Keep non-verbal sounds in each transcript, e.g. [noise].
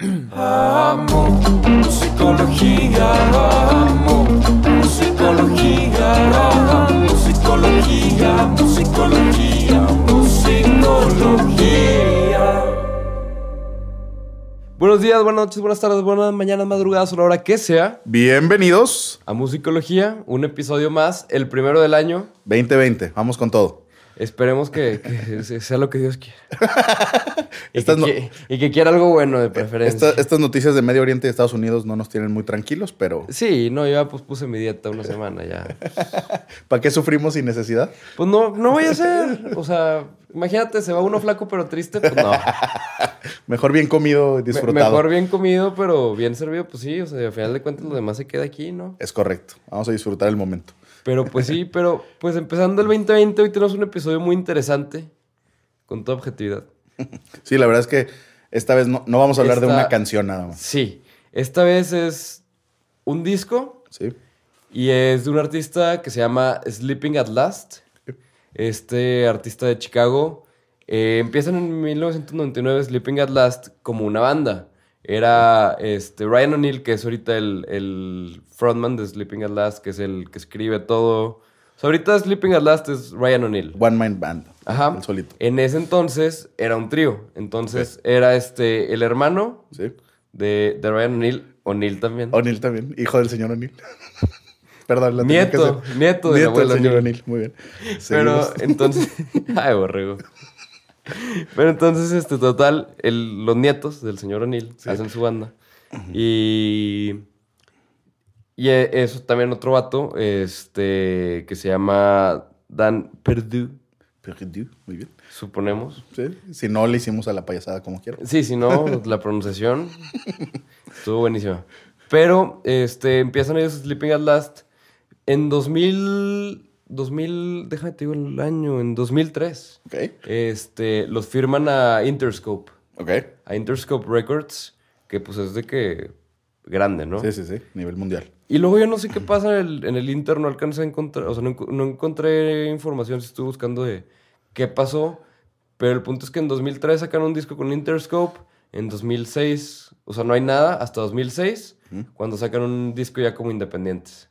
Amo musicología, amo musicología, amo musicología, musicología, musicología. Buenos días, buenas noches, buenas tardes, buenas mañanas, madrugadas o la hora que sea Bienvenidos a Musicología, un episodio más, el primero del año. 2020. Vamos con todo. Esperemos que, que [laughs] se- sea lo que Dios quiera. [laughs] y, que, Estas no- qui- y que quiera algo bueno de preferencia. Esta- estas noticias de Medio Oriente y Estados Unidos no nos tienen muy tranquilos, pero Sí, no, yo ya pues puse mi dieta una semana ya. [laughs] ¿para qué sufrimos sin necesidad? Pues no, no voy a hacer. O sea, imagínate, se va uno flaco pero triste, pues no. Mejor bien comido y Me-. Mejor bien comido, pero bien servido, pues sí. O sea, al final de cuentas lo demás se queda aquí, ¿no? Es correcto. Vamos a disfrutar el momento. Pero pues sí, pero pues empezando el 2020, hoy tenemos un episodio muy interesante, con toda objetividad. Sí, la verdad es que esta vez no, no vamos a hablar de una canción nada más. Sí, esta vez es un disco Sí. y es de un artista que se llama Sleeping at Last. Este artista de Chicago eh, empiezan en 1999 Sleeping at Last como una banda. Era este, Ryan O'Neill, que es ahorita el, el frontman de Sleeping at Last, que es el que escribe todo. O sea, ahorita Sleeping at Last es Ryan O'Neill. One Mind Band. Ajá. El solito. En ese entonces era un trío. Entonces era este el hermano Sí. de, de Ryan O'Neill, O'Neill también. O'Neill también. Hijo del señor O'Neill. [laughs] Perdón, la que Nieto, hacer. nieto del Nieto del abuelo señor O'Neill. Muy bien. Pero entonces. [laughs] [laughs] Ay, borrego. Pero entonces, este, total, el- los nietos del señor O'Neill hacen su banda. Y. Y e- eso también otro vato, este, que se llama Dan Perdue, Perdu. Muy bien. suponemos. Sí. Si no, le hicimos a la payasada como quiera. Sí, si no, [laughs] la pronunciación estuvo buenísima. Pero este, empiezan ellos Sleeping at Last en 2000, 2000, déjame te digo el año, en 2003. Ok. Este, los firman a Interscope, Ok. a Interscope Records, que pues es de que grande, ¿no? Sí, sí, sí. Nivel mundial. Y luego yo no sé qué pasa en el, en el Inter, no alcancé a encontrar, o sea, no encontré información, si estuve buscando de qué pasó, pero el punto es que en 2003 sacaron un disco con Interscope, en 2006, o sea, no hay nada hasta 2006, cuando sacan un disco ya como independientes.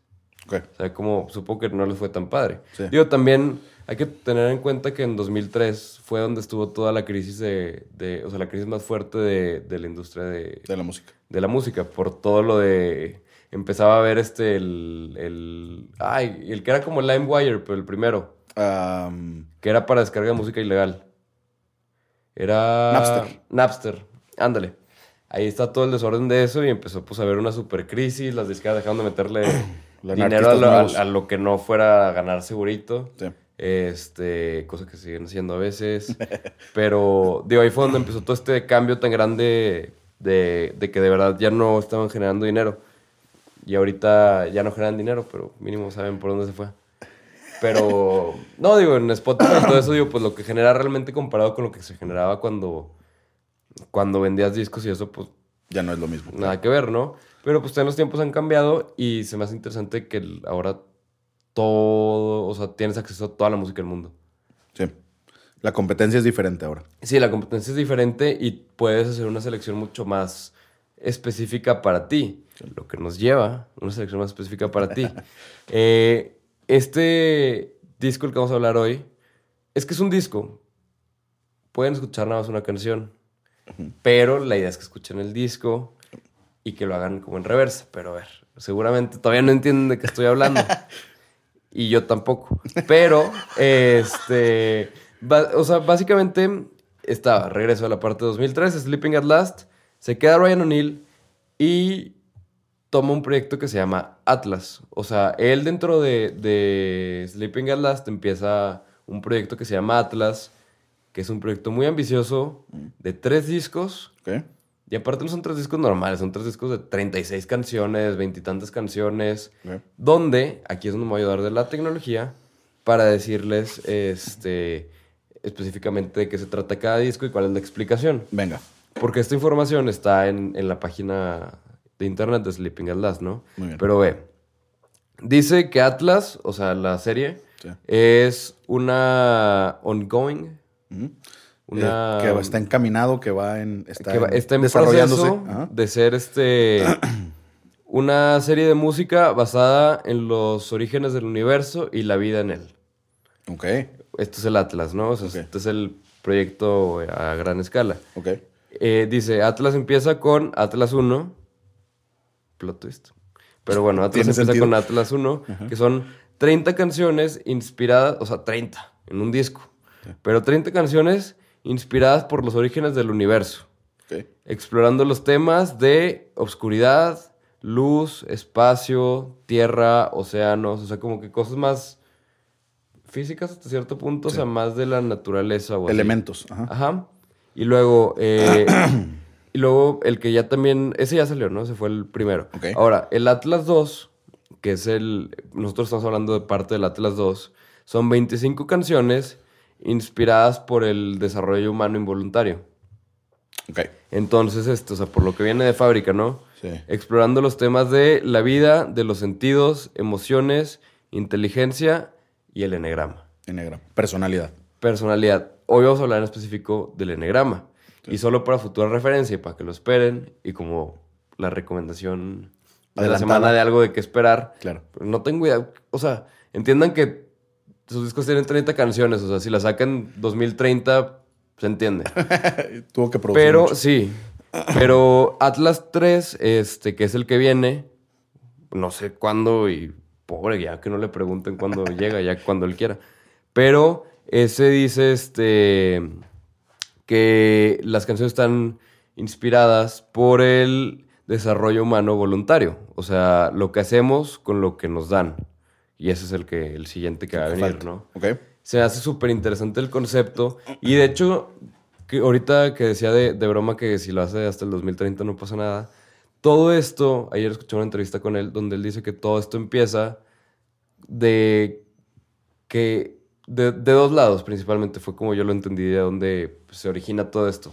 Ok. O sea, como supongo que no les fue tan padre. Sí. Digo, también hay que tener en cuenta que en 2003 fue donde estuvo toda la crisis de, de- o sea, la crisis más fuerte de, de la industria de, De la música. de la música, por todo lo de... Empezaba a ver este, el, el... Ay, el que era como LimeWire, pero el primero, que era para descarga de música ilegal. Era... Napster. Napster, ándale. Ahí está todo el desorden de eso y empezó pues a haber una super crisis, las disqueras dejaron de meterle dinero a lo, a- a lo que no fuera a ganar segurito. sí. Este, cosa que siguen haciendo a veces. [laughs] Pero, digo, ahí fue donde empezó todo este cambio tan grande de, de que de verdad ya no estaban generando dinero. Y ahorita ya no generan dinero, pero mínimo saben por dónde se fue. Pero, no, digo, en Spotify y todo eso, digo, pues lo que genera realmente comparado con lo que se generaba cuando, cuando vendías discos y eso, pues Ya no es lo mismo. nada que ver, ¿no? Pero pues también los tiempos han cambiado y se me hace interesante que ahora todo, o sea, tienes acceso a toda la música del mundo. Sí. La competencia es diferente ahora. Sí, la competencia es diferente y puedes hacer una selección mucho más específica para ti, lo que nos lleva a una selección más específica para ti. [laughs] Eh, este disco el que vamos a hablar hoy es que es un disco. Pueden escuchar nada más una canción, pero la idea es que escuchen el disco y que lo hagan como en reversa. Pero a ver, seguramente todavía no entienden de qué estoy hablando. [laughs] Y yo tampoco. Pero, este. o sea, básicamente estaba, regreso a la parte de 2003, Sleeping at Last. Se queda Ryan O'Neill y toma un proyecto que se llama Atlas. O sea, él dentro de, de Sleeping at Last empieza un proyecto que se llama Atlas, que es un proyecto muy ambicioso de tres discos. ¿Ok? Y aparte no son tres discos normales, son tres discos de 36 canciones, veintitantas canciones, Ok. donde, aquí es donde me voy a ayudar de la tecnología, para decirles este, específicamente de qué se trata cada disco y cuál es la explicación. Venga. Porque esta información está en, en la página de internet de Sleeping at Last, ¿no? Muy bien. Pero ve, dice que Atlas, o sea, la serie, Sí. es una ongoing. Una... Eh, que está encaminado, que va en. Está, que va- en- está en desarrollándose. proceso de ser este [clears throat] una serie de música basada en los orígenes del universo y la vida en él. Ok, Esto es el Atlas, ¿no? O sea, Ok. este es el proyecto a gran escala. ok. Eh, dice, Atlas empieza con Atlas 1. Plot twist. Pero bueno, [laughs] Atlas empieza sentido. con Atlas 1, que son 30 canciones inspiradas, o sea, 30 en un disco. Pero 30 canciones inspiradas por los orígenes del universo, explorando los temas de obscuridad, luz, espacio, tierra, océanos, o sea, como que cosas más físicas hasta cierto punto, o sea, más de la naturaleza o. Elementos. Ajá. Ajá. Y luego, eh, [clears throat] y luego el que ya también, ese ya salió, ¿no? Ese fue el primero. Ok. Ahora, el Atlas 2, que es el, nosotros estamos hablando de parte del Atlas 2, son 25 canciones inspiradas por el desarrollo humano involuntario. Ok. Entonces, esto, o sea, por lo que viene de fábrica, ¿no? Sí. Explorando los temas de la vida, de los sentidos, emociones, inteligencia y el enegrama Enneagrama. Personalidad. personalidad. Hoy vamos a hablar en específico del enegrama. Y solo para futura referencia y para que lo esperen y como la recomendación de la semana de algo de qué esperar. Claro. Pero no tengo idea. O sea, entiendan que sus discos tienen 30 canciones. O sea, si la sacan 2030, se entiende. [laughs] Tuvo que producir. Pero mucho. sí. Pero Atlas 3, este, que es el que viene, no sé cuándo y pobre, ya que no le pregunten cuándo [laughs] llega, ya cuando él quiera. Pero ese dice este que las canciones están inspiradas por el desarrollo humano voluntario, o sea, lo que hacemos con lo que nos dan. Y ese es el que el siguiente que va a venir, Falta. ¿no? Ok. Se hace súper interesante el concepto. Y de hecho, que ahorita que decía de, de broma que si lo hace hasta el 2030 no pasa nada. Todo esto, ayer escuché una entrevista con él donde él dice que todo esto empieza de que de, de dos lados principalmente, fue como yo lo entendí de dónde se origina todo esto.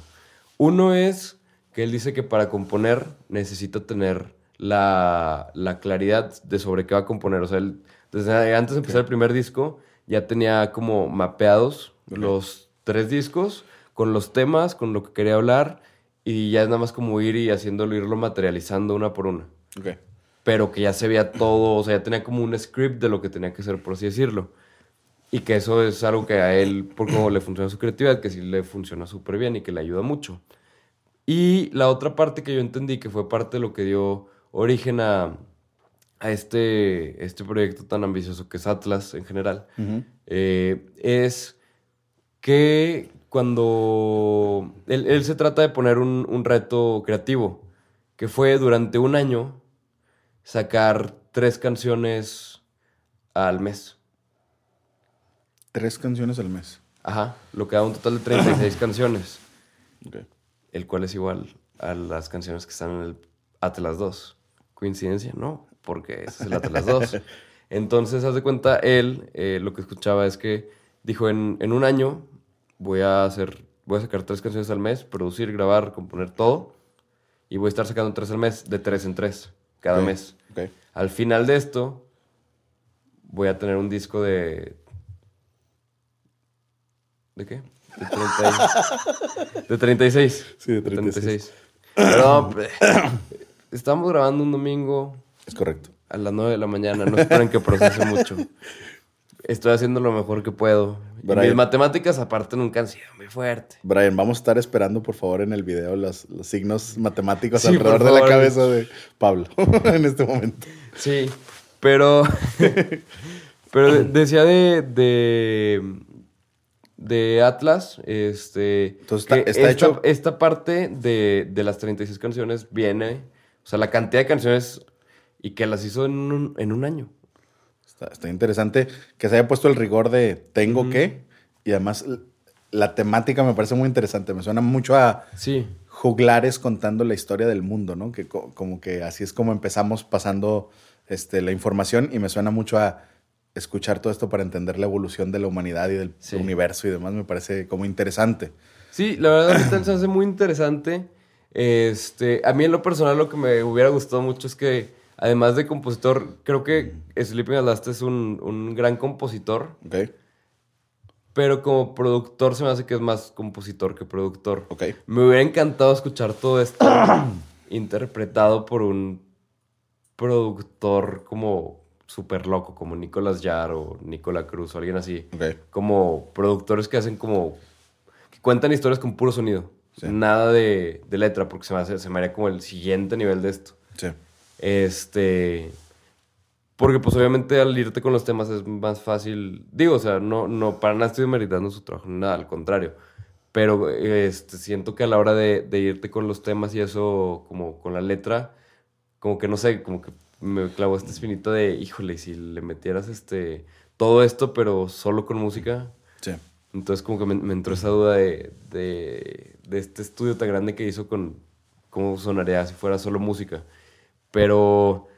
Uno es que él dice que para componer necesita tener la, la claridad de sobre qué va a componer. O sea, él, desde antes de empezar el primer disco ya tenía como mapeados los tres discos con los temas, con lo que quería hablar y ya es nada más como ir y haciéndolo, irlo materializando una por una Ok. pero que ya se veía todo, o sea, ya tenía como un script de lo que tenía que hacer, por así decirlo. Y que eso es algo que a él, por cómo le funciona su creatividad, que sí le funciona súper bien y que le ayuda mucho. Y la otra parte que yo entendí, que fue parte de lo que dio origen a, a este, este proyecto tan ambicioso que es Atlas en general, eh, es que cuando él, él se trata de poner un, un reto creativo, que fue durante un año sacar tres canciones al mes. Tres canciones al mes. Ajá, lo que da un total de 36 [coughs] canciones, Ok. el cual es igual a las canciones que están en el Atlas 2. ¿Coincidencia? No, porque ese es el Atlas 2. [laughs] Entonces, haz de cuenta, él eh, lo que escuchaba es que dijo, en, en un año voy a hacer, voy a sacar tres canciones al mes, producir, grabar, componer todo, y voy a estar sacando tres al mes, de tres en tres, cada mes. Al final de esto, voy a tener un disco de. ¿De qué? De, 30 y- de 36. Sí, de 36. Pero, pues, [clears throat] estamos grabando un domingo Es correcto. a las 9 de la mañana. No esperen que procese mucho. Estoy haciendo lo mejor que puedo. Y Brian. mis matemáticas, aparte, nunca han sido muy fuerte. Brian, vamos a estar esperando, por favor, en el video los, los signos matemáticos Sí, alrededor de la cabeza de Pablo [laughs] en este momento. Sí, pero. [laughs] pero de- decía de. de. de Atlas. Este. Entonces, está- que está esta, hecho- esta parte de, de las 36 canciones viene. O sea, la cantidad de canciones. Y que las hizo en un, en un año. Está, está interesante que se haya puesto el rigor de tengo que. Y además, la temática me parece muy interesante. Me suena mucho a Sí. juglares contando la historia del mundo, ¿no? Que co- como que así es como empezamos pasando este, la información y me suena mucho a escuchar todo esto para entender la evolución de la humanidad y del Sí. universo y demás. Me parece como interesante. Sí, la verdad ahorita se hace muy interesante. Este, a mí en lo personal lo que me hubiera gustado mucho es que, además de compositor, creo que Sleeping at Last es un, un gran compositor. ¿Ok? pero como productor se me hace que es más compositor que productor. Ok. Me hubiera encantado escuchar todo esto [clears throat] interpretado por un productor como súper loco, como Nicolás Yar o Nicola Cruz o alguien así. Ok. Como productores que hacen como... que cuentan historias con puro sonido. Sí. Nada de, de letra, porque se me, hace, se me haría como el siguiente nivel de esto. Sí. Este. Porque, pues, obviamente, al irte con los temas es más fácil. Digo, o sea, no, no para nada estoy meritando su trabajo, nada, al contrario. Pero este, siento que a la hora de, de irte con los temas y eso, como con la letra, como que no sé, como que me clavó esta espinita de, híjole, si le metieras este todo esto, pero solo con música. Sí. Entonces, como que me, me entró esa duda de, de, de este estudio tan grande que hizo con cómo sonaría si fuera solo música. Pero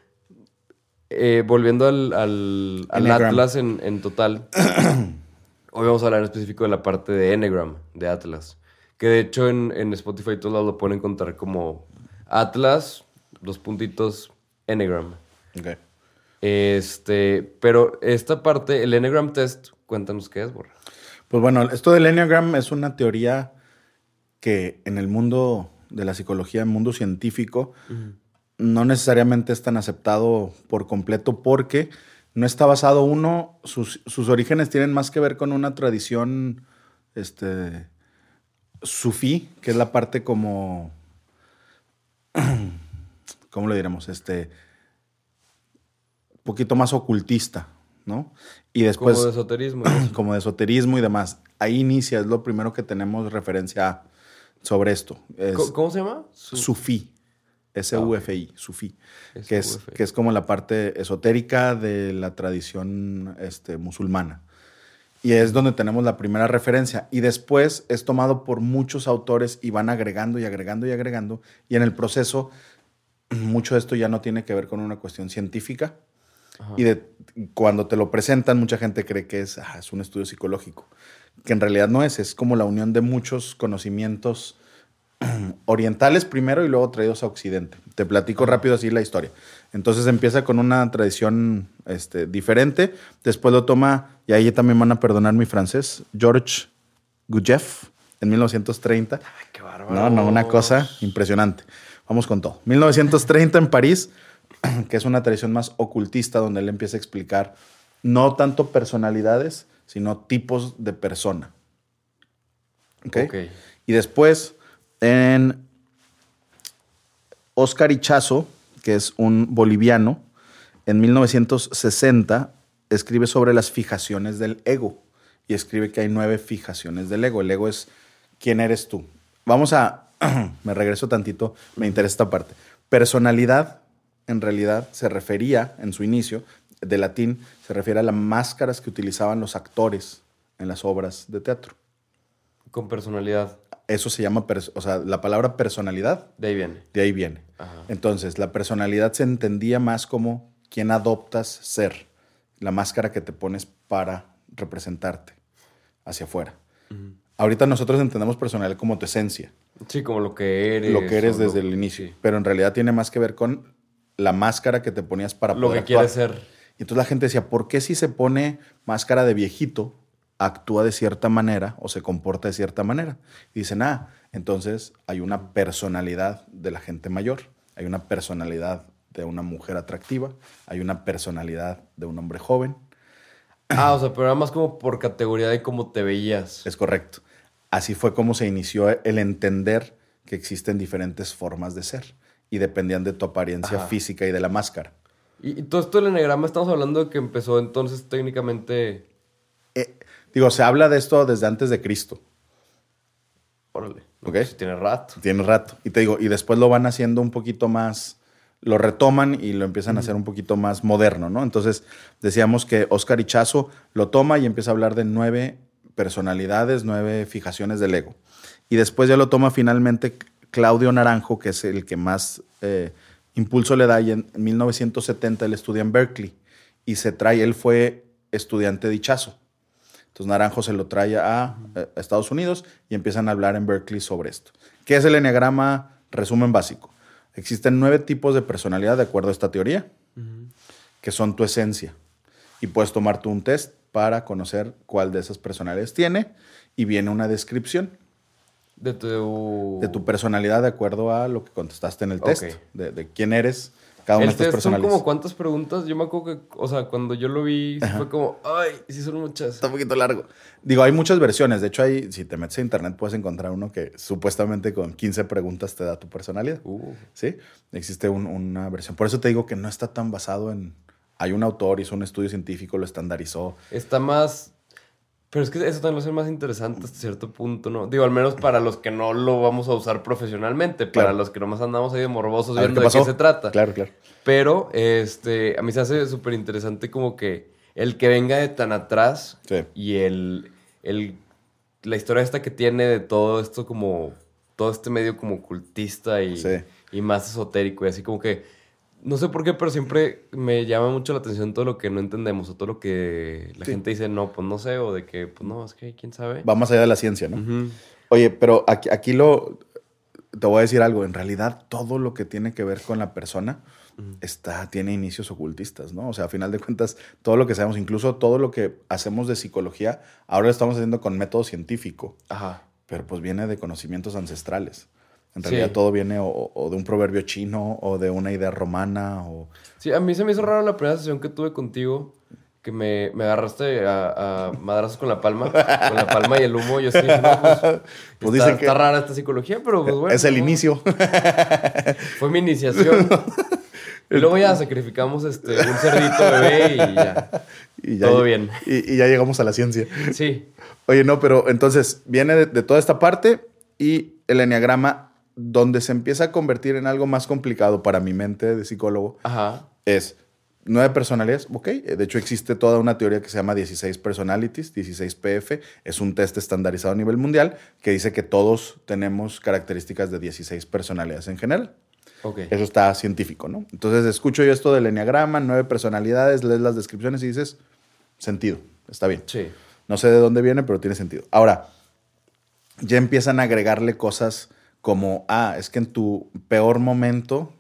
eh, volviendo al, al. Atlas en, en total, [clears throat] hoy vamos a hablar en específico de la parte de Enneagram, de Atlas. Que de hecho en, en Spotify todos lados lo pueden encontrar como Atlas, dos puntitos, Enneagram. Ok. Este, pero esta parte, el Enneagram Test, cuéntanos qué es, Borra. Pues bueno, esto del Enneagram es una teoría que en el mundo de la psicología, en el mundo científico, no necesariamente es tan aceptado por completo porque no está basado uno, sus, sus orígenes tienen más que ver con una tradición este, sufí, que es la parte como, [clears throat] ¿cómo le diremos? Este, poquito más ocultista, ¿no? Y después como de esoterismo. [clears throat] como de esoterismo y demás. Ahí inicia, es lo primero que tenemos referencia sobre esto. Es ¿Cómo, se llama? Su- Sufí. S-U-F-I, Sufí. S-U-F-I. Que es, que es como la parte esotérica de la tradición este, musulmana. Y es donde tenemos la primera referencia. Y después es tomado por muchos autores y van agregando y agregando y agregando. Y en el proceso, mucho de esto ya no tiene que ver con una cuestión científica. Ajá. Y de, cuando te lo presentan, mucha gente cree que es, ah, es un estudio psicológico. Que en realidad no es, es como la unión de muchos conocimientos [clears throat] orientales primero y luego traídos a Occidente. Te platico rápido así la historia. Entonces empieza con una tradición este, diferente, después lo toma, y ahí también van a perdonar mi francés, George Gurdjieff en 1930. Qué bárbaro. No, no, una cosa impresionante. Vamos con todo. 1930 en París, [clears throat] que es una tradición más ocultista, donde él empieza a explicar no tanto personalidades, sino tipos de persona. ¿Ok? Ok. Y después, en Oscar Ichazo, que es un boliviano, en 1960 escribe sobre las fijaciones del ego. Y escribe que hay nueve fijaciones del ego. El ego es quién eres tú. Vamos a, [clears throat] me regreso tantito, me interesa esta parte. Personalidad, en realidad, se refería, en su inicio, de latín, se refiere a las máscaras que utilizaban los actores en las obras de teatro. Con personalidad. Eso se llama, o sea, la palabra personalidad, De ahí viene. de ahí viene. Ajá. Entonces, la personalidad se entendía más como quién adoptas ser, la máscara que te pones para representarte hacia afuera. Ahorita nosotros entendemos personalidad como tu esencia, Sí, como lo que eres. lo que eres desde lo- el inicio, sí. pero en realidad tiene más que ver con la máscara que te ponías para Lo poder que quieres actuar. ser. Y entonces la gente decía, ¿por qué si se pone máscara de viejito, actúa de cierta manera o se comporta de cierta manera? Y dicen, ah, entonces hay una personalidad de la gente mayor, hay una personalidad de una mujer atractiva, hay una personalidad de un hombre joven. Ah, o sea, pero era más como por categoría de cómo te veías. Es correcto. Así fue como se inició el entender que existen diferentes formas de ser y dependían de tu apariencia Ajá. física y de la máscara. Y, y todo esto del enegrama estamos hablando de que empezó entonces técnicamente. Eh, digo, se habla de esto desde antes de Cristo. Órale. Ok. Pues tiene rato. Tiene rato. Y te digo, y después lo van haciendo un poquito más, lo retoman y lo empiezan a hacer un poquito más moderno, ¿no? Entonces, decíamos que Oscar Ichazo lo toma y empieza a hablar de nueve personalidades, nueve fijaciones del ego. Y después ya lo toma finalmente Claudio Naranjo, que es el que más eh, impulso le da, y en 1970 él estudia en Berkeley y se trae, él fue estudiante de Ichazo. Entonces Naranjo se lo trae a, a Estados Unidos y empiezan a hablar en Berkeley sobre esto. ¿Qué es el enneagrama? Resumen básico. Existen nueve tipos de personalidad de acuerdo a esta teoría, que son tu esencia. Y puedes tomar tú un test para conocer cuál de esas personalidades tiene y viene una descripción De tu... de tu personalidad de acuerdo a lo que contestaste en el test, de quién eres, cada una El de estas test son como cuántas preguntas. Yo me acuerdo que, o sea, cuando yo lo vi, sí fue como, ay, sí son muchas. Está un poquito largo. Digo, hay muchas versiones. De hecho, hay, si te metes a internet puedes encontrar uno que supuestamente con 15 preguntas te da tu personalidad. Uh, ¿Sí? Existe un- una versión. Por eso te digo que no está tan basado en... Hay un autor, hizo un estudio científico, lo estandarizó. está más. Pero es que eso también lo hace más interesante hasta cierto punto, ¿no? Digo, al menos para los que no lo vamos a usar profesionalmente, para Claro. los que nomás andamos ahí de morbosos A viendo qué de qué se trata. Claro, claro. Pero, este, a mí se hace súper interesante como que el que venga de tan atrás Sí. y el, el, la historia esta que tiene de todo esto como, todo este medio como cultista y, Sí. y más esotérico y así como que, no sé por qué, pero siempre me llama mucho la atención todo lo que no entendemos o todo lo que la Sí. gente dice, no, pues no sé, o de que, pues no, es que quién sabe. Va más allá de la ciencia, ¿no? Oye, pero aquí, aquí lo... Te voy a decir algo. En realidad, todo lo que tiene que ver con la persona está, tiene inicios ocultistas, ¿no? O sea, a final de cuentas, todo lo que sabemos, incluso todo lo que hacemos de psicología, ahora lo estamos haciendo con método científico, Ajá. pero pues viene de conocimientos ancestrales. En Sí. realidad todo viene o, o de un proverbio chino o de una idea romana o... Sí, a mí se me hizo raro la primera sesión que tuve contigo, que me, me agarraste a, a madrazos con la palma, con la palma y el humo. Yo sí, no, pues, [laughs] Pues está, dicen que- está rara esta psicología, pero pues bueno. es el no, inicio. [laughs] Fue mi iniciación. y luego ya sacrificamos este, un cerdito bebé y ya. [laughs] y ya, Todo bien. Y, y ya llegamos a la ciencia. Sí. Oye, no, pero entonces viene de, de toda esta parte y el enneagrama, donde se empieza a convertir en algo más complicado para mi mente de psicólogo, Ajá. es nueve personalidades. Ok, eh, de hecho existe toda una teoría que se llama 16 personalities, 16 PF. Es un test estandarizado a nivel mundial que dice que todos tenemos características de 16 personalidades en general. Ok. Eso está científico, ¿no? Entonces escucho yo esto del enneagrama, nueve personalidades, lees las descripciones y dices, sentido, está bien. Sí. No sé de dónde viene, pero tiene sentido. Ahora, ya empiezan a agregarle cosas como, ah, es que en tu peor momento,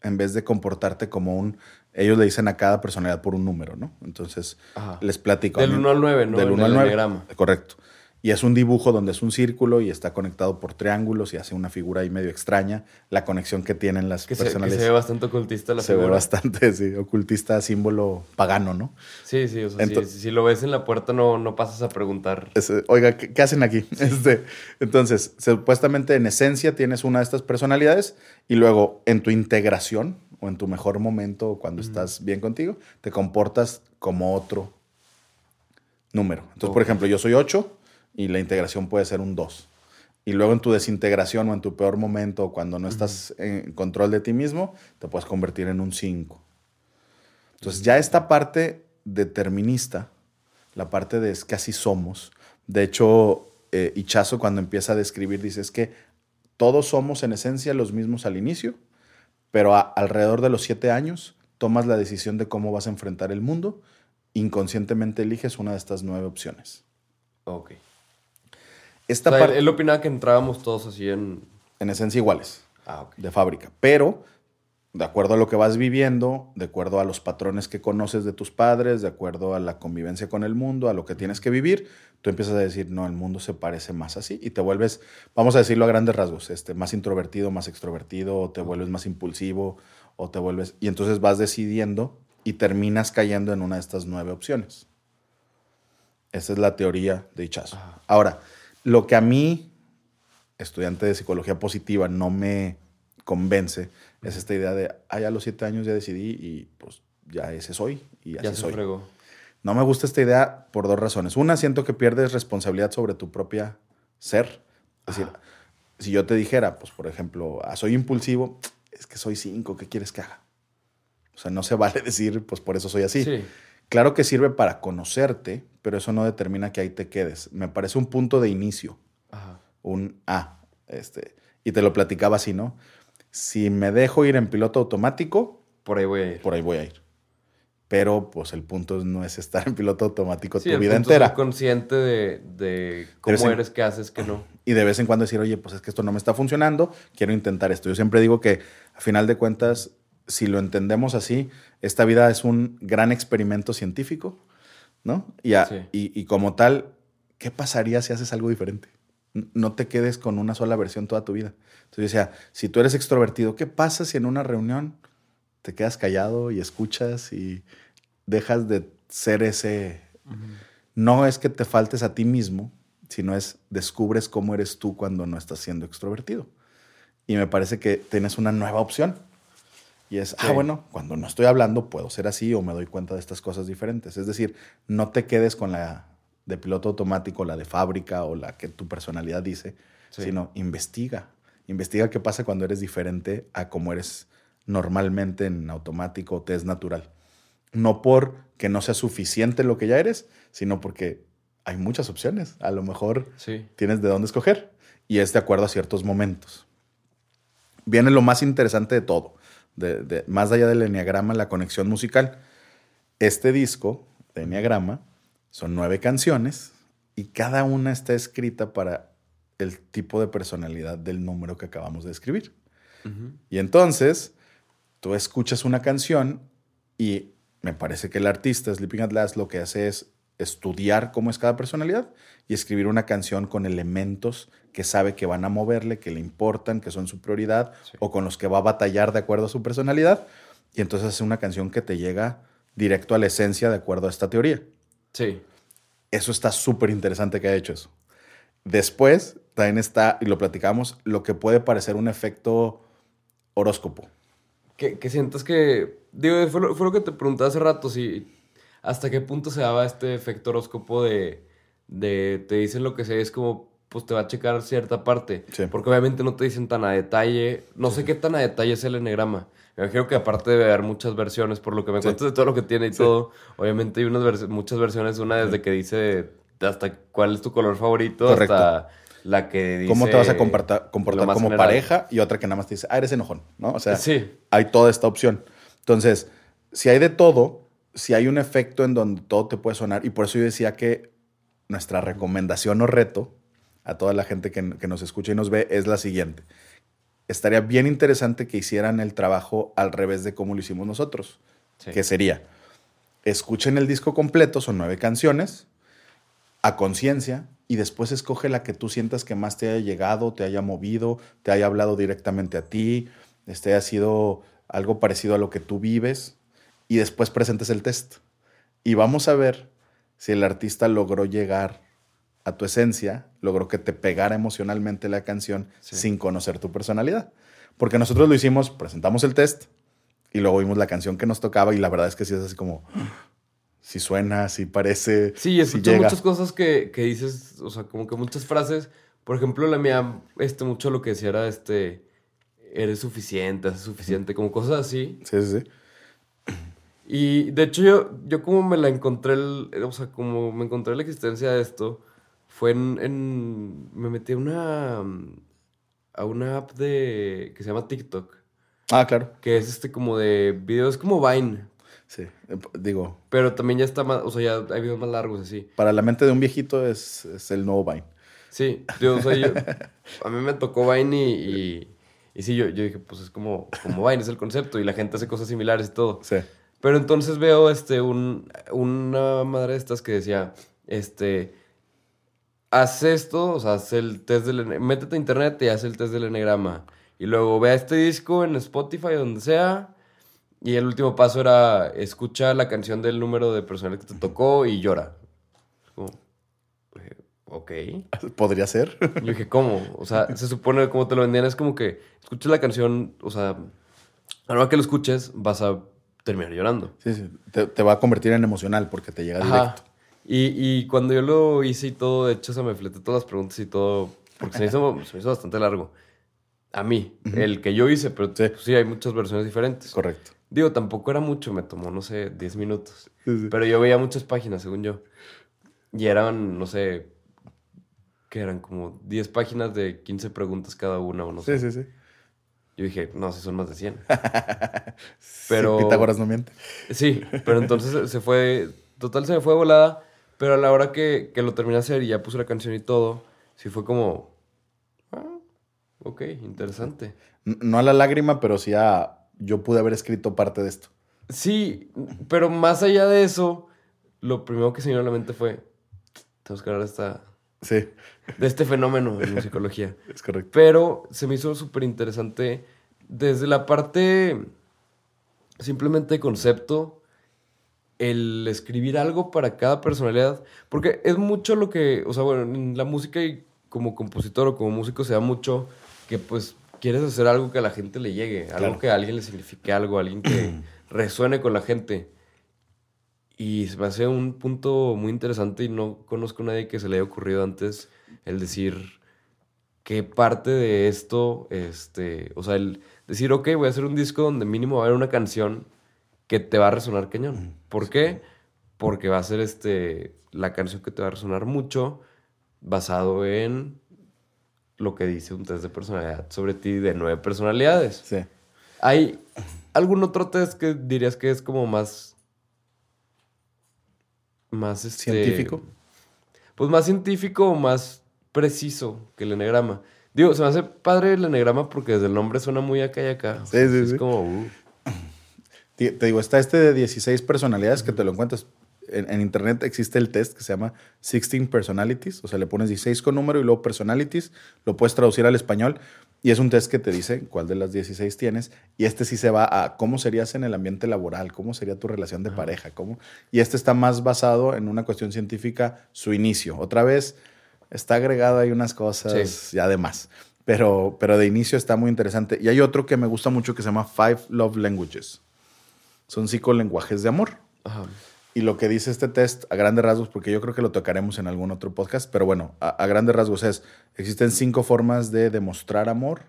en vez de comportarte como un, ellos le dicen a cada personalidad por un número, ¿no? Entonces, Ajá. les platico. Del A mí- 1 al 9, ¿no? Del En 1 al el 9. enneagrama. Correcto. Y es un dibujo donde es un círculo y está conectado por triángulos y hace una figura ahí medio extraña. La conexión que tienen las Que se, que se ve bastante ocultista la se ve figura. bastante, sí, ocultista, símbolo pagano, ¿no? Sí, sí, o sea, Ento- si, si lo ves en la puerta no, no pasas a preguntar. Es, eh, Oiga, ¿qué, qué hacen aquí? Este, entonces, supuestamente en esencia tienes una de estas personalidades y luego en tu integración o en tu mejor momento o cuando estás bien contigo, te comportas como otro número. Entonces, por ejemplo, yo soy 8 y la integración puede ser un 2. Y luego en tu desintegración o en tu peor momento cuando no estás en control de ti mismo, te puedes convertir en un 5. Entonces, ya esta parte determinista, la parte de es que así somos. De hecho, eh, Ichazo cuando empieza a describir dice es que todos somos en esencia los mismos al inicio, pero a- alrededor de los siete años tomas la decisión de cómo vas a enfrentar el mundo, inconscientemente eliges una de estas nueve opciones. Ok. Esta O sea, parte, él, opinaba que entrábamos todos así en... en esencia, iguales. Ah, ok. de fábrica. Pero, de acuerdo a lo que vas viviendo, de acuerdo a los patrones que conoces de tus padres, de acuerdo a la convivencia con el mundo, a lo que tienes que vivir, tú empiezas a decir, no, el mundo se parece más así y te vuelves, vamos a decirlo a grandes rasgos, este, más introvertido, más extrovertido, o te vuelves más impulsivo, o te vuelves, y entonces vas decidiendo y terminas cayendo en una de estas nueve opciones. Esa es la teoría de Ichazo. Ahora, lo que a mí, estudiante de psicología positiva, no me convence es esta idea de, ah, ya a los siete años ya decidí y pues ya ese soy y así Ya se soy. fregó. No me gusta esta idea por dos razones. Una, siento que pierdes responsabilidad sobre tu propia ser. Es decir, si yo te dijera, pues por ejemplo, ah, soy impulsivo, es que soy cinco, ¿qué quieres que haga? O sea, no se vale [laughs] decir, pues por eso soy así. Sí. Claro que sirve para conocerte, pero eso no determina que ahí te quedes. Me parece un punto de inicio Ajá. un ah, este, y te lo platicaba así, ¿no? Si me dejo ir en piloto automático, Por ahí voy a ir. por ahí voy a ir. Pero pues el punto no es estar en piloto automático Sí, tu el vida punto es ser entera. consciente de, de cómo ser- eres, qué haces, qué no. Y de vez en cuando decir, oye, pues es que esto no me está funcionando, quiero intentar esto. Yo siempre digo que a final de cuentas, si lo entendemos así, esta vida es un gran experimento científico ¿no? Y, a- Sí. y, y como tal, ¿qué pasaría si haces algo diferente? No te quedes con una sola versión toda tu vida. Entonces yo decía, si tú eres extrovertido, ¿qué pasa si en una reunión te quedas callado y escuchas y dejas de ser ese... No es que te faltes a ti mismo, sino es descubres cómo eres tú cuando no estás siendo extrovertido. Y me parece que tienes una nueva opción. Y es, ah, bueno, cuando no estoy hablando puedo ser así o me doy cuenta de estas cosas diferentes. Es decir, no te quedes con la de piloto automático, la de fábrica o la que tu personalidad dice, Sí. sino investiga. Investiga qué pasa cuando eres diferente a como eres normalmente en automático o te es natural. No por que no sea suficiente lo que ya eres, sino porque hay muchas opciones. A lo mejor Sí. tienes de dónde escoger y es de acuerdo a ciertos momentos. Viene lo más interesante de todo, de, de- más allá del enneagrama, la conexión musical. Este disco de enneagrama son nueve canciones y cada una está escrita para el tipo de personalidad del número que acabamos de escribir. Y entonces tú escuchas una canción y me parece que el artista Sleeping at Last lo que hace es estudiar cómo es cada personalidad y escribir una canción con elementos que sabe que van a moverle, que le importan, que son su prioridad Sí. o con los que va a batallar de acuerdo a su personalidad. Y entonces hace una canción que te llega directo a la esencia de acuerdo a esta teoría. Sí. Eso está súper interesante que ha hecho eso. Después, también está, y lo platicamos, lo que puede parecer un efecto horóscopo. Que, que sientas que. Digo, fue lo, fue lo que te pregunté hace rato, si. ¿Hasta qué punto se daba este efecto horóscopo de. de te dicen lo que sea, es como. Pues te va a checar cierta parte. Sí. Porque obviamente no te dicen tan a detalle. No sé qué tan a detalle es el enegrama. Me imagino que aparte debe haber muchas versiones, por lo que me Sí. cuentas de todo lo que tiene y todo. Obviamente hay unas vers- muchas versiones, una desde que dice hasta cuál es tu color favorito, Correcto. hasta la que dice. cómo te vas a comportar, comportar como general. pareja y otra que nada más te dice, ah, eres enojón, ¿no? O sea, Sí. hay toda esta opción. Entonces, si hay de todo, si hay un efecto en donde todo te puede sonar, y por eso yo decía que nuestra recomendación o reto a toda la gente que, que nos escucha y nos ve es la siguiente. Estaría bien interesante que hicieran el trabajo al revés de cómo lo hicimos nosotros, Sí. que sería, escuchen el disco completo, son nueve canciones, a conciencia, y después escoge la que tú sientas que más te haya llegado, te haya movido, te haya hablado directamente a ti, este haya sido algo parecido a lo que tú vives, y después presentes el test. Y vamos a ver si el artista logró llegar a tu esencia, logró que te pegara emocionalmente la canción Sí. sin conocer tu personalidad. Porque nosotros lo hicimos, presentamos el test y luego vimos la canción que nos tocaba y la verdad es que sí es así como, si suena, si parece, Sí, llega. muchas cosas que, que dices, o sea, como que muchas frases. Por ejemplo, la mía, este, mucho lo que decía era, este, eres suficiente, haces suficiente, como cosas así. Sí, sí, sí. Y de hecho yo, yo como me la encontré, el- o sea, como me encontré la existencia de esto, fue en, en- me metí a una, a una app de, que se llama TikTok, Ah, claro. que es este como de videos como Vine, Sí. Eh, Digo, pero también ya está más, o sea, ya hay videos más largos así. para la mente de un viejito es, es el nuevo Vine. Sí, yo, o sea, yo- [laughs] a mí me tocó Vine y, y, y sí, yo, yo dije, pues es como, como Vine, es el concepto, y la gente hace cosas similares y todo. Sí. Pero entonces veo este, un, una madre de estas que decía, este, haz esto, o sea, haz el test del, métete a internet y haz el test del enegrama. Y luego ve a este disco en Spotify, donde sea. Y el último paso era, escucha la canción del número de personal que te tocó y llora. Como, eh, ok. [laughs] Podría ser. Yo dije, ¿cómo? O sea, se supone, como te lo vendían, es como que escuches la canción, o sea, a la hora que lo escuches, vas a terminar llorando. Sí, sí. Te, te va a convertir en emocional porque te llega Ajá. directo. Y, y cuando yo lo hice y todo, de hecho, se me fleté todas las preguntas y todo, porque se me hizo, se me hizo bastante largo. A mí, el que yo hice, pero Sí. pues, sí, hay muchas versiones diferentes. Correcto. Digo, tampoco era mucho, me tomó, no sé, 10 minutos. Sí, sí. Pero yo veía muchas páginas, según yo. Y eran, no sé, que eran como 10 páginas de 15 preguntas cada una o no sé. Sí, sí, sí. Yo dije, no, si son más de 100. [laughs] Sí, Pero- Pitágoras no miente. Sí, pero entonces se fue, total se me fue volada, pero a la hora que, que lo terminé de hacer y ya puse la canción y todo, sí fue como, ah, ok, interesante. No a la lágrima, pero sí a. Yo pude haber escrito parte de esto. Sí, pero más allá de eso, lo primero que se me vino a la mente fue, tenemos que hablar de, esta, Sí, de este fenómeno en musicología. [laughs] es correcto. Pero se me hizo súper interesante desde la parte simplemente de concepto, el escribir algo para cada personalidad, porque es mucho lo que, o sea, bueno, en la música y como compositor o como músico se da mucho que pues quieres hacer algo que a la gente le llegue, algo Claro. que a alguien le signifique algo, alguien que [clears throat] resuene con la gente. Y me hace un punto muy interesante y no conozco a nadie que se le haya ocurrido antes el decir qué parte de esto, este, o sea, el decir, ok, voy a hacer un disco donde mínimo va a haber una canción que te va a resonar cañón. ¿Por qué? Porque va a ser este, la canción que te va a resonar mucho basado en lo que dice un test de personalidad sobre ti de nueve personalidades. Sí. ¿Hay algún otro test que dirías que es como más... Más este, ¿Científico? Pues más científico o más preciso que el enegrama. Digo, se me hace padre el enegrama porque desde el nombre suena muy acá y acá. Sí, sí, es sí. como... uh, Te te digo, está este de 16 personalidades que te lo encuentras. En, en internet existe el test que se llama 16 personalities. O sea, le pones 16 con número y luego personalities. Lo puedes traducir al español. Y es un test que te dice cuál de las 16 tienes. Y este sí se va a cómo serías en el ambiente laboral, cómo sería tu relación de pareja. Cómo... Y este está más basado en una cuestión científica, su inicio. Otra vez, está agregado ahí unas cosas Sí. ya de más. Pero, pero de inicio está muy interesante. Y hay otro que me gusta mucho que se llama Five Love Languages. Son cinco lenguajes de amor. ajá. Y lo que dice este test a grandes rasgos, porque yo creo que lo tocaremos en algún otro podcast, pero bueno, a, a grandes rasgos es, existen cinco formas de demostrar amor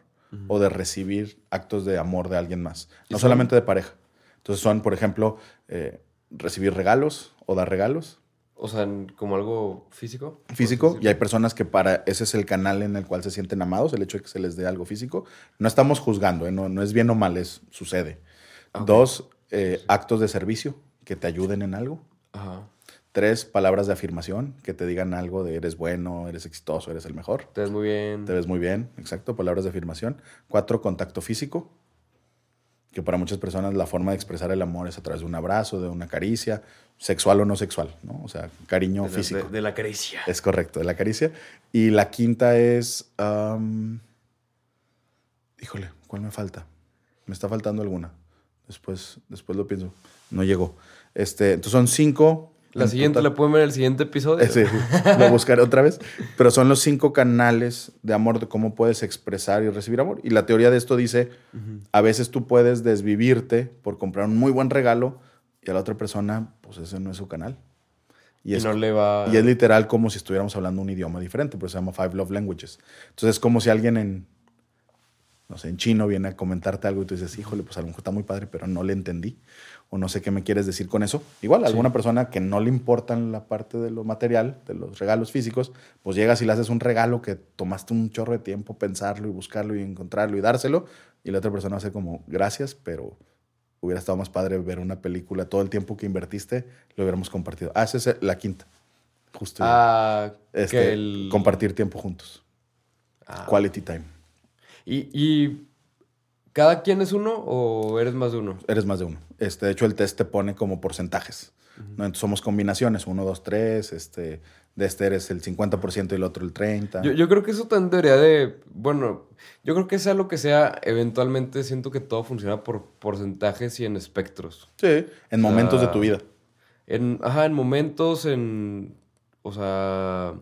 o de recibir actos de amor de alguien más, ¿Y no solamente de pareja. Entonces son, por ejemplo, eh, recibir regalos o dar regalos O sea, como algo físico. físico y hay personas que para ese es el canal en el cual se sienten amados, el hecho de que se les dé algo físico. No estamos juzgando, ¿eh? no, no es bien o mal, es, sucede. Ok. Dos, eh, actos de servicio que te ayuden en algo. Ajá. Tres, palabras de afirmación que te digan algo de eres bueno, eres exitoso, eres el mejor. Te ves muy bien. Te ves muy bien, exacto, palabras de afirmación. Cuatro, contacto físico, que para muchas personas la forma de expresar el amor es a través de un abrazo, de una caricia, sexual o no sexual, ¿no? O sea, cariño de, físico. de- de la caricia. Es correcto, de la caricia. Y la quinta es. híjole, ¿cuál me falta? Me está faltando alguna. Después, después lo pienso. No llegó. Este, entonces son cinco. La en siguiente total. la pueden ver en el siguiente episodio. Eh, sí, lo buscaré otra vez. Pero son los cinco canales de amor, de cómo puedes expresar y recibir amor. Y la teoría de esto dice: a veces tú puedes desvivirte por comprar un muy buen regalo y a la otra persona, pues ese no es su canal. Y, es no le va. y es literal como si estuviéramos hablando un idioma diferente, por eso se llama Five Love Languages. Entonces es como si alguien en, no sé, en chino viene a comentarte algo y tú dices, híjole, pues a lo mejor está muy padre, pero no le entendí. O no sé qué me quieres decir con eso. Igual, alguna persona que no le importan la parte de lo material, de los regalos físicos, pues llegas y le haces un regalo que tomaste un chorro de tiempo pensarlo y buscarlo y encontrarlo y dárselo. Y la otra persona hace como, gracias, pero hubiera estado más padre ver una película. Todo el tiempo que invertiste lo hubiéramos compartido. Ah, esa es la quinta. Justo. Ah, Este, que el. Compartir tiempo juntos. Ah. Quality time. ¿Y, y cada quien es uno o eres más de uno? Eres más de uno. Este, de hecho, el test te pone como porcentajes. ¿no? Entonces somos combinaciones. Uno, dos, tres. Este, de este eres el 50% y el otro el 30%. Yo, yo creo que eso también debería de. Bueno, yo creo que sea lo que sea, eventualmente siento que todo funciona por porcentajes y en espectros. Sí, en momentos de tu vida. En, ajá, en momentos, en. O sea.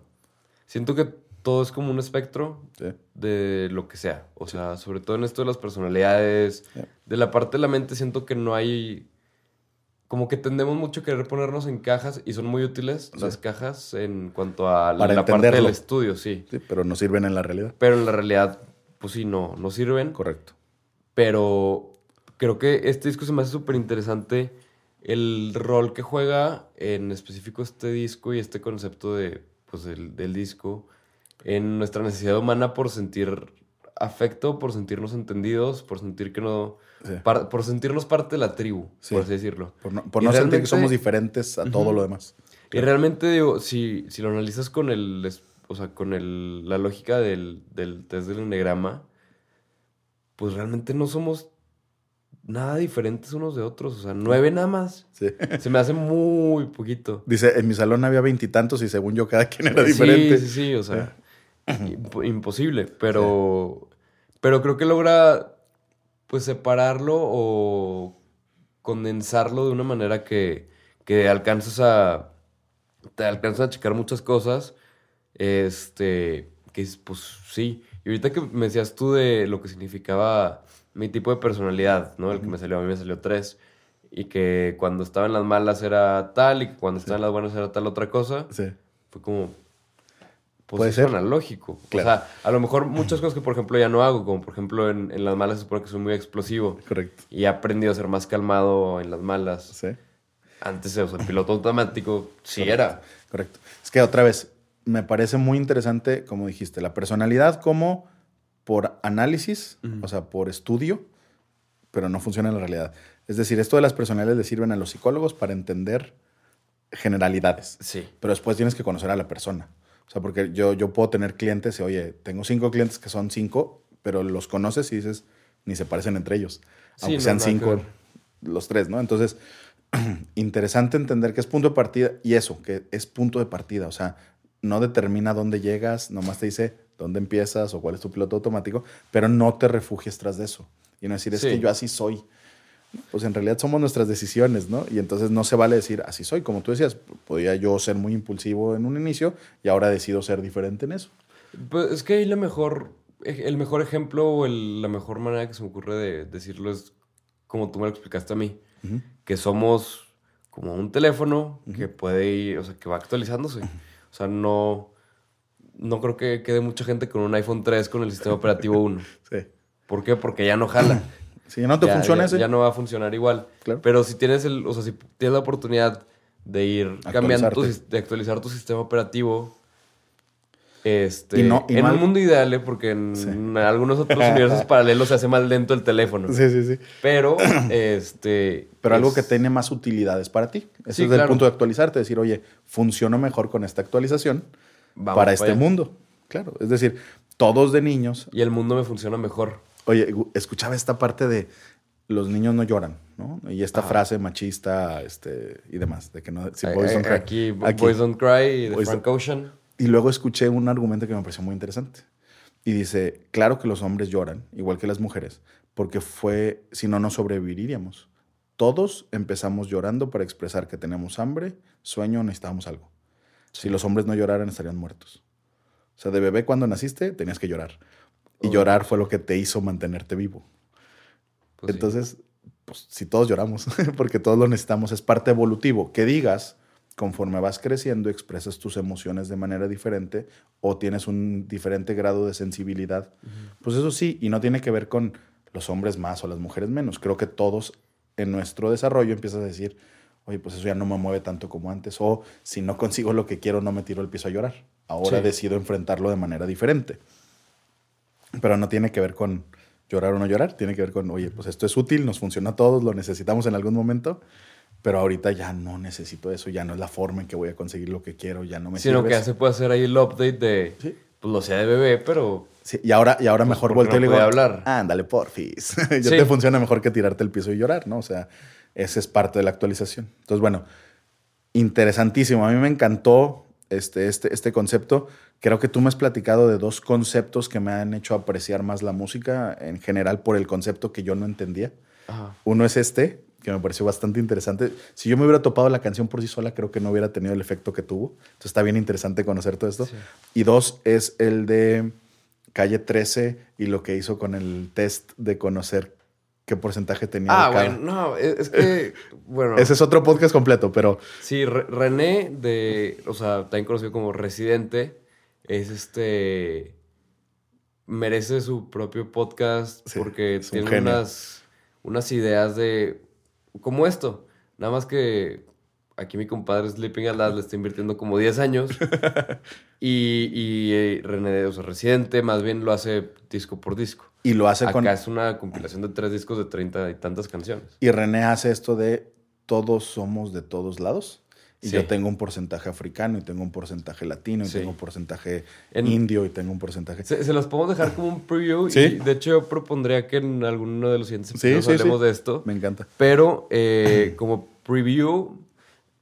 Siento que todo es como un espectro Sí. de lo que sea. O sea, sobre todo en esto de las personalidades, Sí. de la parte de la mente, siento que no hay. Como que tendemos mucho a querer ponernos en cajas y son muy útiles las cajas en cuanto a Para la parte del entenderlo. estudio, sí. Sí, pero no sirven en la realidad. Pero en la realidad, pues sí, no, no sirven. Correcto. Pero creo que este disco se me hace súper interesante el rol que juega en específico este disco y este concepto de, pues, del, del disco en nuestra necesidad humana por sentir afecto, por sentirnos entendidos, por sentir que no... Sí. par- por sentirnos parte de la tribu, Sí. por así decirlo. Por no, por Y no sentir que somos diferentes a todo lo demás. Y realmente, digo, si, si lo analizas con el, o sea, con el, la lógica del, del test del enneagrama, pues realmente no somos nada diferentes unos de otros. O sea, nueve nada más. Sí. Se me hace muy poquito. Dice, en mi salón había veintitantos y, según yo cada quien era diferente. Sí, sí, sí, o sea, imposible, pero, pero creo que logra pues separarlo o condensarlo de una manera que, que alcanzas a, te alcanzas a checar muchas cosas, este, que es, pues sí, y ahorita que me decías tú de lo que significaba mi tipo de personalidad, ¿no? El que me salió, a mí me salió tres. Y que cuando estaba en las malas era tal y que cuando estaba en las buenas era tal otra cosa Sí. fue como. Pues Puede es ser. analógico. Claro. O sea, a lo mejor muchas cosas que, por ejemplo, ya no hago, como por ejemplo en, en las malas se supone que soy muy explosivo. Correcto. Y he aprendido a ser más calmado en las malas. Sí. Antes, o sea, el piloto automático sí era. Correcto. Es que otra vez, me parece muy interesante, como dijiste, la personalidad como por análisis, o sea, por estudio, pero no funciona en la realidad. Es decir, esto de las personalidades le sirven a los psicólogos para entender generalidades, Sí. pero después tienes que conocer a la persona. O sea, porque yo, yo puedo tener clientes y, oye, tengo cinco clientes que son cinco, pero los conoces y dices, ni se parecen entre ellos. Sí, Aunque no, sean cinco, los tres, ¿no? Entonces, [clears throat] interesante entender que es punto de partida y eso, que es punto de partida. O sea, no determina dónde llegas, nomás te dice dónde empiezas o cuál es tu piloto automático, pero no te refugies tras de eso. Y no decir, es Sí. que yo así soy. Pues en realidad somos nuestras decisiones, ¿no? Y entonces no se vale decir, así soy. Como tú decías, podía yo ser muy impulsivo en un inicio y ahora decido ser diferente en eso. Pues es que ahí la mejor, el mejor ejemplo o el- la mejor manera que se me ocurre de decirlo es como tú me lo explicaste a mí. Que somos como un teléfono que puede ir, o sea, que va actualizándose. O sea, no, no creo que quede mucha gente con un iPhone 3 con el sistema operativo 1. [laughs] Sí. ¿Por qué? Porque ya no jala. [laughs] Si no te ya, funciona ya- ese, ya no va a funcionar igual. Claro. Pero si tienes el, o sea, si tienes la oportunidad de ir cambiando, tu, de actualizar tu sistema operativo, este, Y no- y en un mundo ideal, ¿eh? porque en, Sí. algunos otros [laughs] universos paralelos se hace más lento el teléfono. Sí, sí, sí. Pero, [clears throat] este... Pero algo que tiene más utilidades para ti. Ese Sí, es el punto de actualizarte, decir, oye, funciono mejor con esta actualización Vamos para para este mundo. Claro, es decir, todos de niños, Y el mundo me funciona mejor. Oye, escuchaba esta parte de los niños no lloran, ¿no? Y esta frase machista este, y demás, de que no... si boys don't cry. Aquí, Aquí. Boys Don't Cry de Boys Frank Ocean. Y luego escuché un argumento que me pareció muy interesante. Y dice, claro que los hombres lloran, igual que las mujeres, porque fue, si no, no sobreviviríamos. Todos empezamos llorando para expresar que tenemos hambre, sueño, necesitamos algo. Si los hombres no lloraran, estarían muertos. O sea, de bebé cuando naciste, tenías que llorar. Y Oh. llorar fue lo que te hizo mantenerte vivo. Pues sí. Entonces, pues si todos lloramos, [laughs] porque todos lo necesitamos, es parte evolutivo. Que digas, conforme vas creciendo, expresas tus emociones de manera diferente o tienes un diferente grado de sensibilidad. Pues eso sí, y no tiene que ver con los hombres más o las mujeres menos. Creo que todos en nuestro desarrollo empiezas a decir, oye, pues eso ya no me mueve tanto como antes. O si no consigo lo que quiero, no me tiro al piso a llorar. Ahora Sí. decido enfrentarlo de manera diferente. Pero no tiene que ver con llorar o no llorar, tiene que ver con, oye, pues esto es útil, nos funciona a todos, lo necesitamos en algún momento, pero ahorita ya no necesito eso, ya no es la forma en que voy a conseguir lo que quiero, ya no me Sino sirve que ya se puede hacer ahí el update de, Sí. pues lo sea de bebé, pero Sí, y ahora, y ahora Pues, mejor volteo y no le digo, hablar. ándale, porfis. [laughs] ya Sí. te funciona mejor que tirarte el piso y llorar, ¿no? O sea, esa es parte de la actualización. Entonces, bueno, interesantísimo. A mí me encantó este, este, este concepto. Creo que tú me has platicado de dos conceptos que me han hecho apreciar más la música en general por el concepto que yo no entendía. ajá. Uno es este, que me pareció bastante interesante. Si yo me hubiera topado la canción por sí sola, creo que no hubiera tenido el efecto que tuvo. Entonces está bien interesante conocer todo esto. Sí. Y dos es el de Calle 13 y lo que hizo con el test de conocer qué porcentaje tenía. Ah, de cada- bueno, no, es, que, [laughs] bueno. Ese es otro podcast completo, pero Sí, Re- René, de, o sea, también conocido como Residente, es este. Merece su propio podcast Sí, porque un tiene unas, unas ideas de. como esto. Nada más que aquí mi compadre Sleeping Alas le está invirtiendo como 10 años. [laughs] y, y eh, René, o sea, Residente, más bien lo hace disco por disco. y lo hace Acá con es una compilación de tres discos de 30 y tantas canciones. y René hace esto de todos somos de todos lados Y Sí. yo tengo un porcentaje africano y tengo un porcentaje latino y Sí. tengo un porcentaje En- indio y tengo un porcentaje... Se, se los podemos dejar como un preview. Sí. Y de hecho, yo propondría que en alguno de los siguientes episodios hablemos de esto. Me encanta. Pero eh, [clears throat] como preview,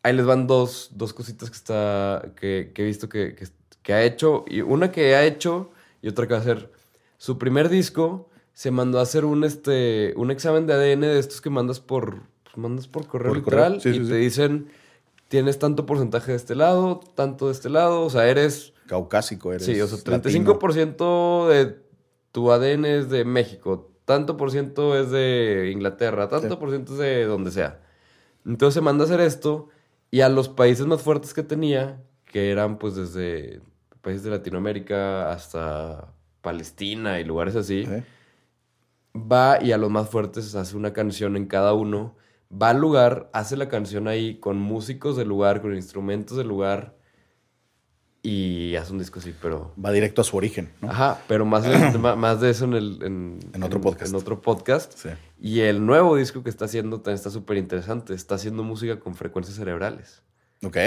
ahí les van dos, dos cositas que, está, que, que he visto que, que, que ha hecho. Y una que ha hecho y otra que va a hacer. Su primer disco se mandó a hacer un, este, un examen de ADN de estos que mandas por, pues, mandas por correo Por literal y te dicen, tienes tanto porcentaje de este lado, tanto de este lado. O sea, eres Caucásico eres. Sí, o sea, latino. 35% de tu ADN es de México, tanto por ciento es de Inglaterra, tanto Sí. por ciento es de donde sea. Entonces se manda a hacer esto y a los países más fuertes que tenía, que eran pues desde países de Latinoamérica hasta Palestina y lugares así, ¿Eh? va y a los más fuertes hace una canción en cada uno, va al lugar, hace la canción ahí con músicos del lugar, con instrumentos del lugar y hace un disco así, pero... Va directo a su origen, ¿no? Ajá, pero más de, [clears throat] ma- más de eso en, el, en, En otro podcast. En otro podcast. Sí. Y el nuevo disco que está haciendo también está súper interesante. Está haciendo música con frecuencias cerebrales. Ok.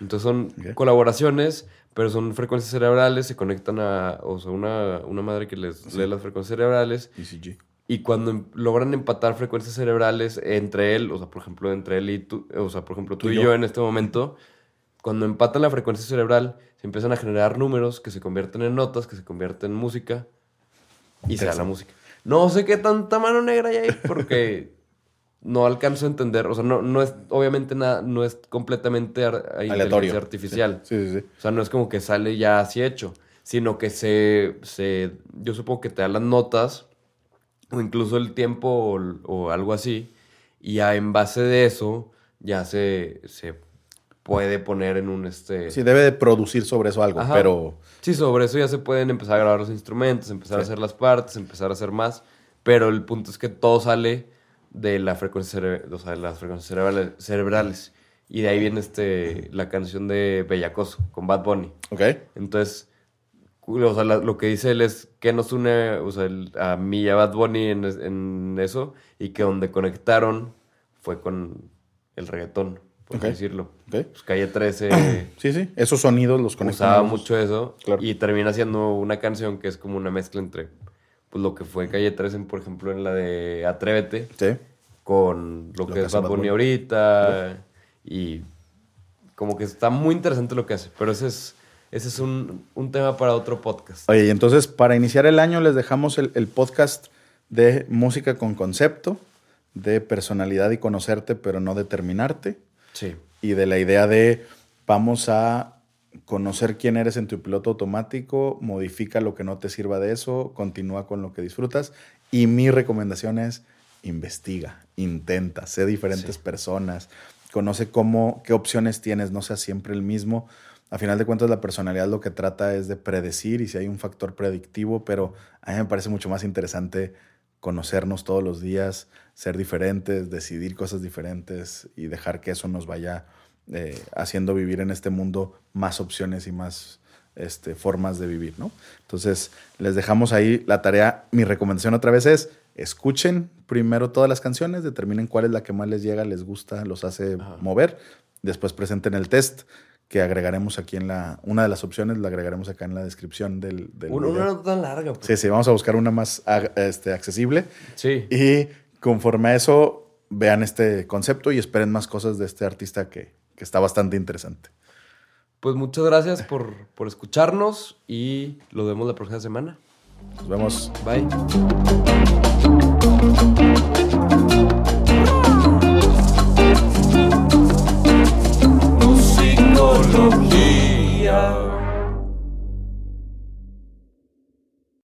Entonces son colaboraciones, pero son frecuencias cerebrales, se conectan a, o sea, una, una madre que les lee las frecuencias cerebrales. ECG. Y cuando em- logran empatar frecuencias cerebrales entre él, o sea, por ejemplo, entre él y tú, o sea, por ejemplo, tú, y yo. en este momento, cuando empatan la frecuencia cerebral, se empiezan a generar números que se convierten en notas, que se convierten en música, y se da la música. No sé qué tanta mano negra hay ahí, porque [laughs] no alcanzo a entender, o sea, no, no es, obviamente nada, no es completamente Aleatorio. artificial. Sí, sí, sí. O sea, no es como que sale ya así hecho, sino que se, se yo supongo que te da las notas o incluso el tiempo o, o algo así, y ya en base de eso ya se, se puede poner en un este... Sí, debe de producir sobre eso algo, Ajá. pero Sí, sobre eso ya se pueden empezar a grabar los instrumentos, empezar a hacer las partes, empezar a hacer más, pero el punto es que todo sale de la frecuencia cere- o sea, de las frecuencias cerebrales, cerebrales. Y de ahí viene este la canción de Bellacoso con Bad Bunny. ok. Entonces, o sea, la- lo que dice él es que nos une o sea, el- a mí y a Bad Bunny en, es- en eso y que donde conectaron fue con el reggaetón, por Ok. así decirlo. Pues Calle 13 [clears throat] Sí, sí. Esos sonidos los conectan. usaba mucho eso Claro. y termina siendo una canción que es como una mezcla entre pues, lo que fue Calle 13, por ejemplo, en la de Atrévete, Sí. con lo, que, es Bad Bunny ahorita y como que está muy interesante lo que hace, pero ese es, ese es un, un tema para otro podcast. Oye, y entonces para iniciar el año les dejamos el, el podcast de música con concepto, de personalidad y conocerte, pero no determinarte, Sí. y de la idea de vamos a conocer quién eres en tu piloto automático, modifica lo que no te sirva de eso, continúa con lo que disfrutas. Y mi recomendación es investiga, intenta, sé diferentes Sí. personas, conoce cómo, qué opciones tienes, no seas siempre el mismo. A final de cuentas, la personalidad lo que trata es de predecir y si hay un factor predictivo, pero a mí me parece mucho más interesante conocernos todos los días, ser diferentes, decidir cosas diferentes y dejar que eso nos vaya eh, haciendo vivir en este mundo más opciones y más este, formas de vivir, ¿no? Entonces, les dejamos ahí la tarea. Mi recomendación otra vez es, escuchen primero todas las canciones, determinen cuál es la que más les llega, les gusta, los hace Ajá. mover. Después presenten el test que agregaremos aquí en la... Una de las opciones la agregaremos acá en la descripción del, del Una, video. una no tan larga. pues. Sí, sí, vamos a buscar una más este, accesible. Sí. Y conforme a eso, vean este concepto y esperen más cosas de este artista que, que está bastante interesante. Pues muchas gracias por, por escucharnos y lo vemos la próxima semana. Nos vemos. Bye. outro.